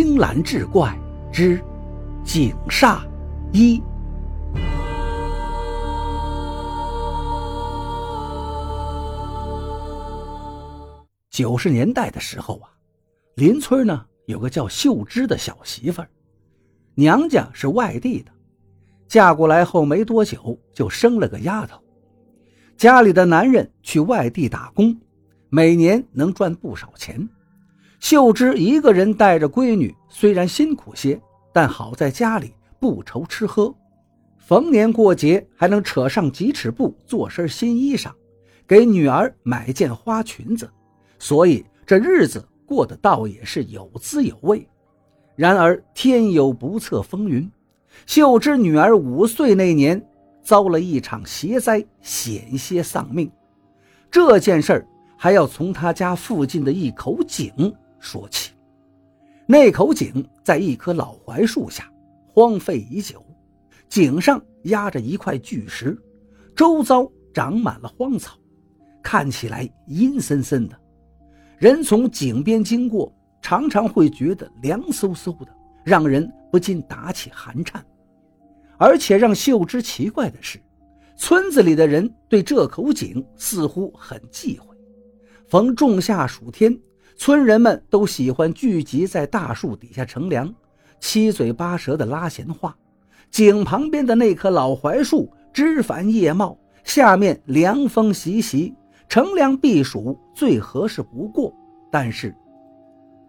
青蓝志怪之井煞一。九十年代的时候啊，邻村呢有个叫秀芝的小媳妇儿，娘家是外地的，嫁过来后没多久就生了个丫头。家里的男人去外地打工，每年能赚不少钱。秀芝一个人带着闺女，虽然辛苦些，但好在家里不愁吃喝，逢年过节还能扯上几尺布做身新衣裳，给女儿买件花裙子，所以这日子过得倒也是有滋有味。然而天有不测风云，秀芝女儿五岁那年遭了一场邪灾，险些丧命。这件事儿还要从她家附近的一口井。说起，那口井在一棵老槐树下，荒废已久。井上压着一块巨石，周遭长满了荒草，看起来阴森森的。人从井边经过，常常会觉得凉飕飕的，让人不禁打起寒颤。而且让秀芝奇怪的是，村子里的人对这口井似乎很忌讳。逢仲夏暑天。村人们都喜欢聚集在大树底下乘凉，七嘴八舌的拉闲话。井旁边的那棵老槐树枝繁叶茂，下面凉风习习，乘凉避暑最合适不过。但是，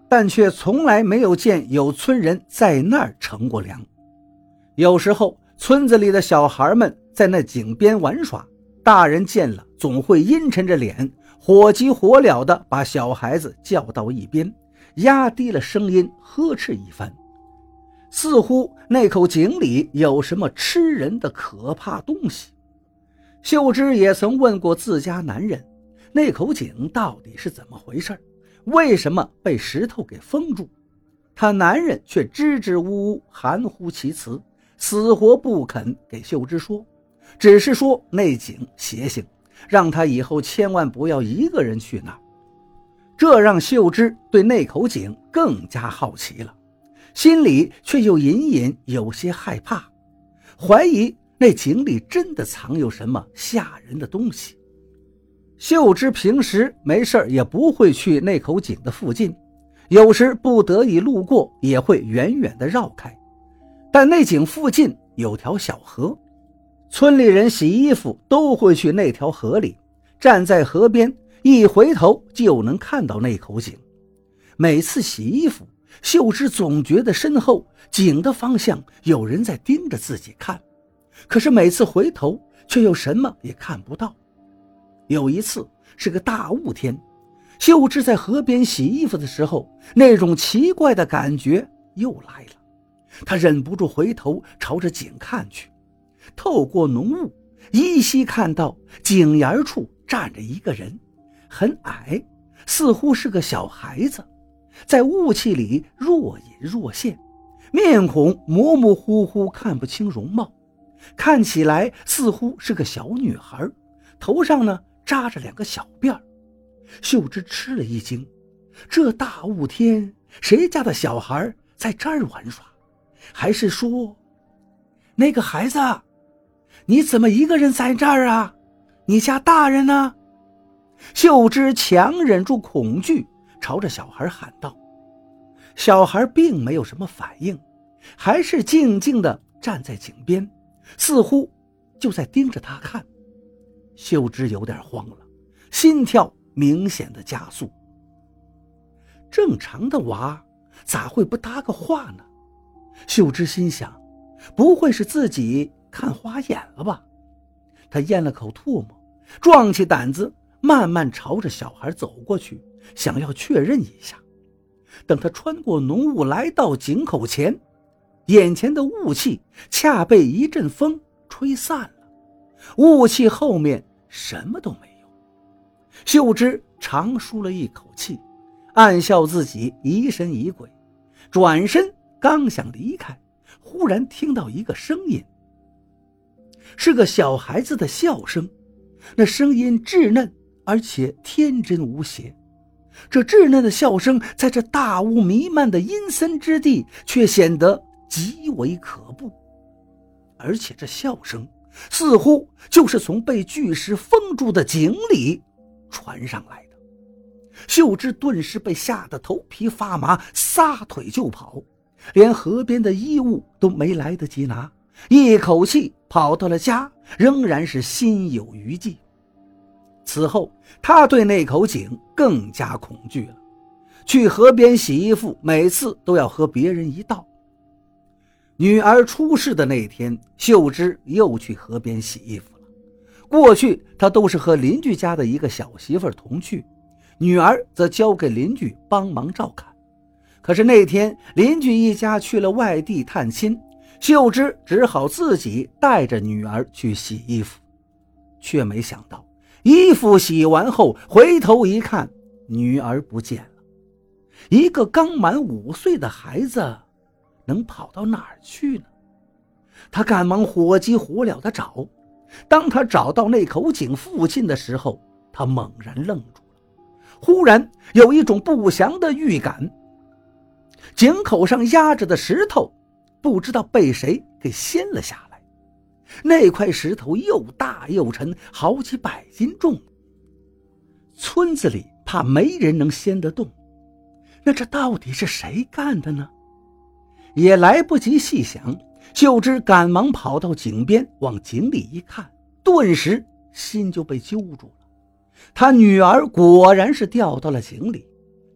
但却从来没有见有村人在那儿乘过凉。有时候，村子里的小孩们在那井边玩耍，大人见了总会阴沉着脸。火急火燎地把小孩子叫到一边，压低了声音呵斥一番，似乎那口井里有什么吃人的可怕东西。秀芝也曾问过自家男人，那口井到底是怎么回事为什么被石头给封住？他男人却支支吾吾，含糊其辞，死活不肯给秀芝说，只是说那井邪性。让他以后千万不要一个人去那，这让秀芝对那口井更加好奇了，心里却又隐隐有些害怕，怀疑那井里真的藏有什么吓人的东西。秀芝平时没事也不会去那口井的附近，有时不得已路过也会远远的绕开，但那井附近有条小河。村里人洗衣服都会去那条河里，站在河边，一回头就能看到那口井。每次洗衣服，秀芝总觉得身后井的方向有人在盯着自己看，可是每次回头却又什么也看不到。有一次是个大雾天，秀芝在河边洗衣服的时候，那种奇怪的感觉又来了，她忍不住回头朝着井看去。透过浓雾，依稀看到井沿处站着一个人，很矮，似乎是个小孩子，在雾气里若隐若现，面孔模模糊糊，看不清容貌，看起来似乎是个小女孩，头上呢扎着两个小辫。秀芝吃了一惊，这大雾天，谁家的小孩在这儿玩耍？还是说，那个孩子？你怎么一个人在这儿啊？你家大人呢？秀芝强忍住恐惧，朝着小孩喊道。小孩并没有什么反应，还是静静地站在井边，似乎就在盯着他看。秀芝有点慌了，心跳明显的加速。正常的娃咋会不搭个话呢？秀芝心想，不会是自己。看花眼了吧？他咽了口唾沫，壮起胆子，慢慢朝着小孩走过去，想要确认一下。等他穿过浓雾来到井口前，眼前的雾气恰被一阵风吹散了，雾气后面什么都没有。秀芝长舒了一口气，暗笑自己疑神疑鬼，转身刚想离开，忽然听到一个声音。是个小孩子的笑声，那声音稚嫩而且天真无邪。这稚嫩的笑声，在这大雾弥漫的阴森之地，却显得极为可怖。而且这笑声，似乎就是从被巨石封住的井里传上来的。秀芝顿时被吓得头皮发麻，撒腿就跑，连河边的衣物都没来得及拿，一口气跑到了家，仍然是心有余悸。此后，他对那口井更加恐惧了。去河边洗衣服，每次都要和别人一道。女儿出事的那天，秀芝又去河边洗衣服了。过去，她都是和邻居家的一个小媳妇同去，女儿则交给邻居帮忙照看。可是那天，邻居一家去了外地探亲，秀芝只好自己带着女儿去洗衣服，却没想到。衣服洗完后，回头一看，女儿不见了。一个刚满五岁的孩子，能跑到哪儿去呢？他赶忙火急火燎地找。当他找到那口井附近的时候，他猛然愣住了。忽然有一种不祥的预感。井口上压着的石头，不知道被谁给掀了下来。那块石头又大又沉，好几百斤重。村子里怕没人能掀得动，那这到底是谁干的呢？也来不及细想，秀芝赶忙跑到井边，往井里一看，顿时心就被揪住了。他女儿果然是掉到了井里，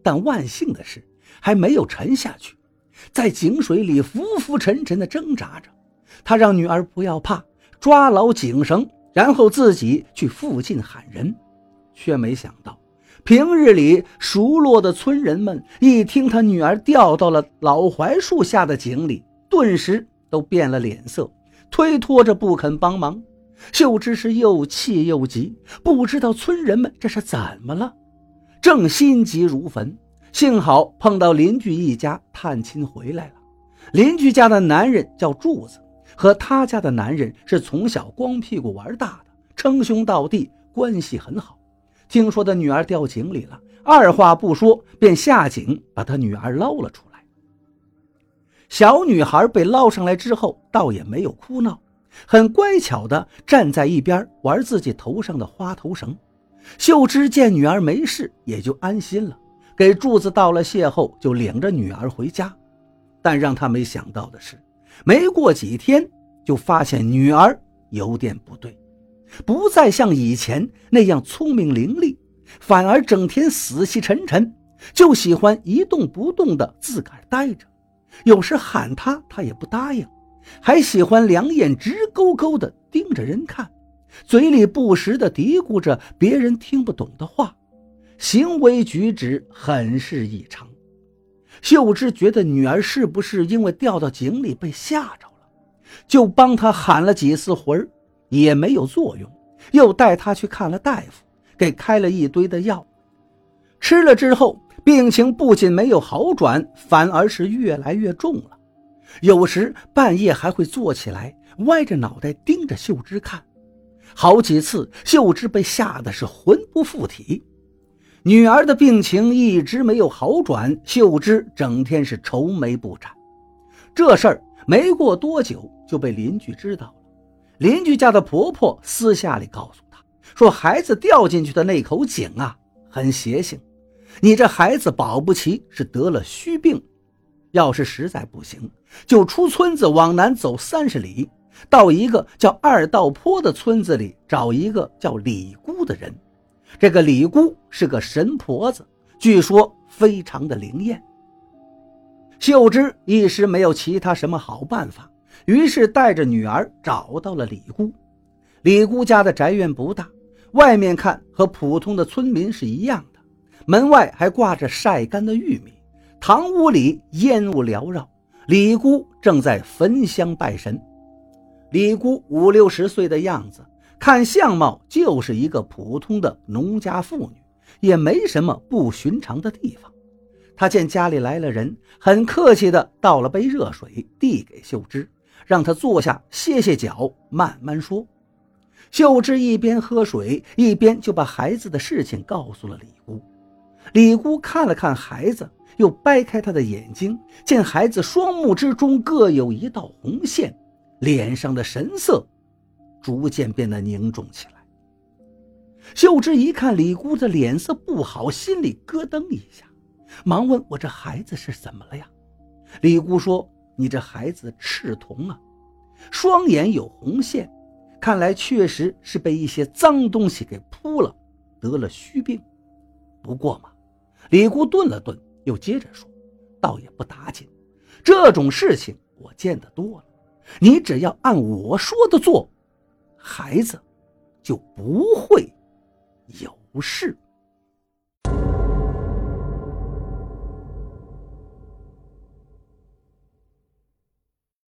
但万幸的是还没有沉下去，在井水里浮浮沉沉地挣扎着。他让女儿不要怕，抓牢井绳，然后自己去附近喊人，却没想到，平日里熟络的村人们一听他女儿掉到了老槐树下的井里，顿时都变了脸色，推脱着不肯帮忙。秀芝是又气又急，不知道村人们这是怎么了，正心急如焚。幸好碰到邻居一家探亲回来了，邻居家的男人叫柱子。和他家的男人是从小光屁股玩大的，称兄道弟，关系很好。听说他女儿掉井里了，二话不说便下井把他女儿捞了出来。小女孩被捞上来之后，倒也没有哭闹，很乖巧的站在一边玩自己头上的花头绳。秀芝见女儿没事，也就安心了，给柱子道了谢后，就领着女儿回家。但让他没想到的是。没过几天，就发现女儿有点不对，不再像以前那样聪明伶俐，反而整天死气沉沉，就喜欢一动不动的自个儿待着。有时喊她，她也不答应，还喜欢两眼直勾勾的盯着人看，嘴里不时的嘀咕着别人听不懂的话，行为举止很是异常。秀芝觉得女儿是不是因为掉到井里被吓着了，就帮她喊了几次魂儿，也没有作用，又带她去看了大夫，给开了一堆的药，吃了之后，病情不仅没有好转，反而是越来越重了。有时半夜还会坐起来，歪着脑袋盯着秀芝看，好几次秀芝被吓得是魂不附体。女儿的病情一直没有好转，秀芝整天是愁眉不展。这事儿没过多久就被邻居知道了。邻居家的婆婆私下里告诉她说：“孩子掉进去的那口井啊，很邪性，你这孩子保不齐是得了虚病。要是实在不行，就出村子往南走三十里，到一个叫二道坡的村子里找一个叫李姑的人。”这个李姑是个神婆子，据说非常的灵验。秀芝一时没有其他什么好办法，于是带着女儿找到了李姑。李姑家的宅院不大，外面看和普通的村民是一样的，门外还挂着晒干的玉米。堂屋里烟雾缭绕，李姑正在焚香拜神。李姑五六十岁的样子。看相貌就是一个普通的农家妇女，也没什么不寻常的地方。他见家里来了人，很客气地倒了杯热水递给秀芝，让她坐下歇歇脚，慢慢说。秀芝一边喝水，一边就把孩子的事情告诉了李姑。李姑看了看孩子，又掰开他的眼睛，见孩子双目之中各有一道红线，脸上的神色逐渐变得凝重起来。秀芝一看李姑的脸色不好，心里咯噔一下，忙问我：“这孩子是怎么了呀？”李姑说：“你这孩子赤瞳啊，双眼有红线，看来确实是被一些脏东西给扑了，得了虚病。不过嘛。”李姑顿了顿，又接着说：“倒也不打紧，这种事情我见得多了。你只要按我说的做，孩子就不会有事。”